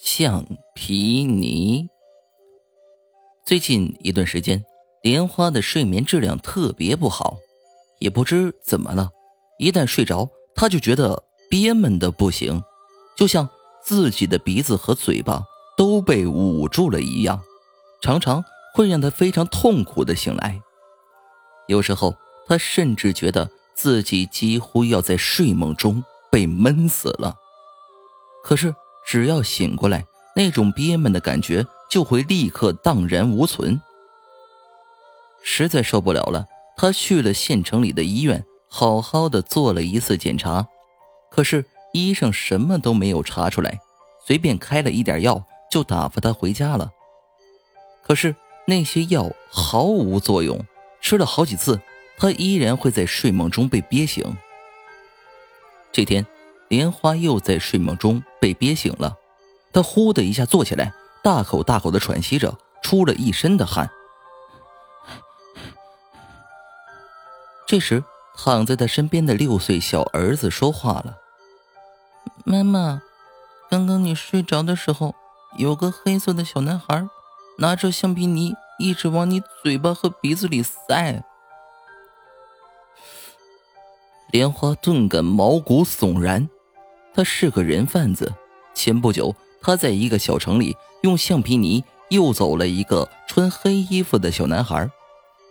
橡皮泥。最近一段时间，莲花的睡眠质量特别不好，也不知怎么了，一旦睡着，她就觉得憋闷的不行，就像自己的鼻子和嘴巴都被捂住了一样，常常会让她非常痛苦的醒来。有时候，她甚至觉得自己几乎要在睡梦中被闷死了。可是，只要醒过来，那种憋闷的感觉。就会立刻荡然无存。实在受不了了，他去了县城里的医院，好好的做了一次检查，可是医生什么都没有查出来，随便开了一点药就打发他回家了。可是那些药毫无作用，吃了好几次，他依然会在睡梦中被憋醒。这天，莲花又在睡梦中被憋醒了，他呼的一下坐起来。大口大口的喘息着，出了一身的汗。这时，躺在他身边的六岁小儿子说话了：“妈妈，刚刚你睡着的时候，有个黑色的小男孩拿着橡皮泥一直往你嘴巴和鼻子里塞。”莲花顿感毛骨悚然。他是个人贩子，前不久他在一个小城里。用橡皮泥诱走了一个穿黑衣服的小男孩，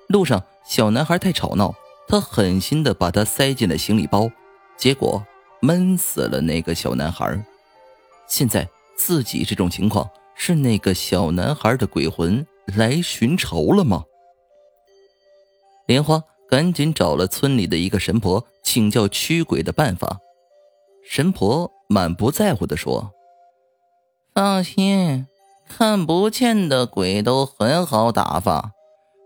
路上小男孩太吵闹，他狠心的把他塞进了行李包，结果闷死了那个小男孩。现在自己这种情况，是那个小男孩的鬼魂来寻仇了吗？莲花赶紧找了村里的一个神婆请教驱鬼的办法，神婆满不在乎的说：“放心。”看不见的鬼都很好打发，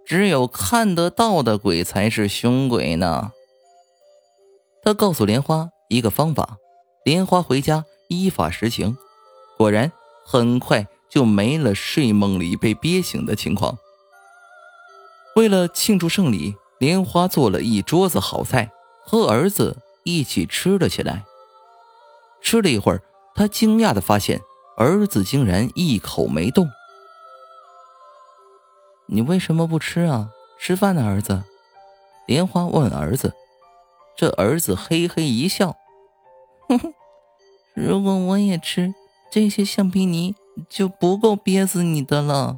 只有看得到的鬼才是凶鬼呢。他告诉莲花一个方法，莲花回家依法实行，果然很快就没了睡梦里被憋醒的情况。为了庆祝胜利，莲花做了一桌子好菜，和儿子一起吃了起来。吃了一会儿，他惊讶的发现。儿子竟然一口没动。你为什么不吃啊？吃饭呢，儿子。莲花问儿子。这儿子嘿嘿一笑，哼哼，如果我也吃，这些橡皮泥就不够憋死你的了。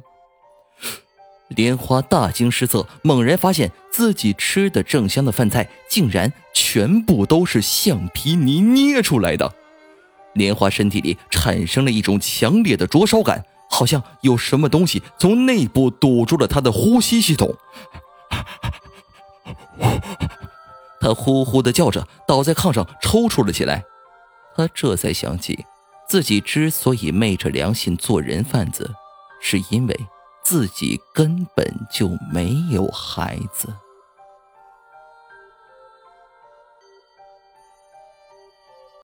莲花大惊失色，猛然发现自己吃的正香的饭菜，竟然全部都是橡皮泥捏出来的。莲花身体里产生了一种强烈的灼烧感，好像有什么东西从内部堵住了他的呼吸系统。他呼呼的叫着，倒在炕上抽搐了起来。他这才想起，自己之所以昧着良心做人贩子，是因为自己根本就没有孩子。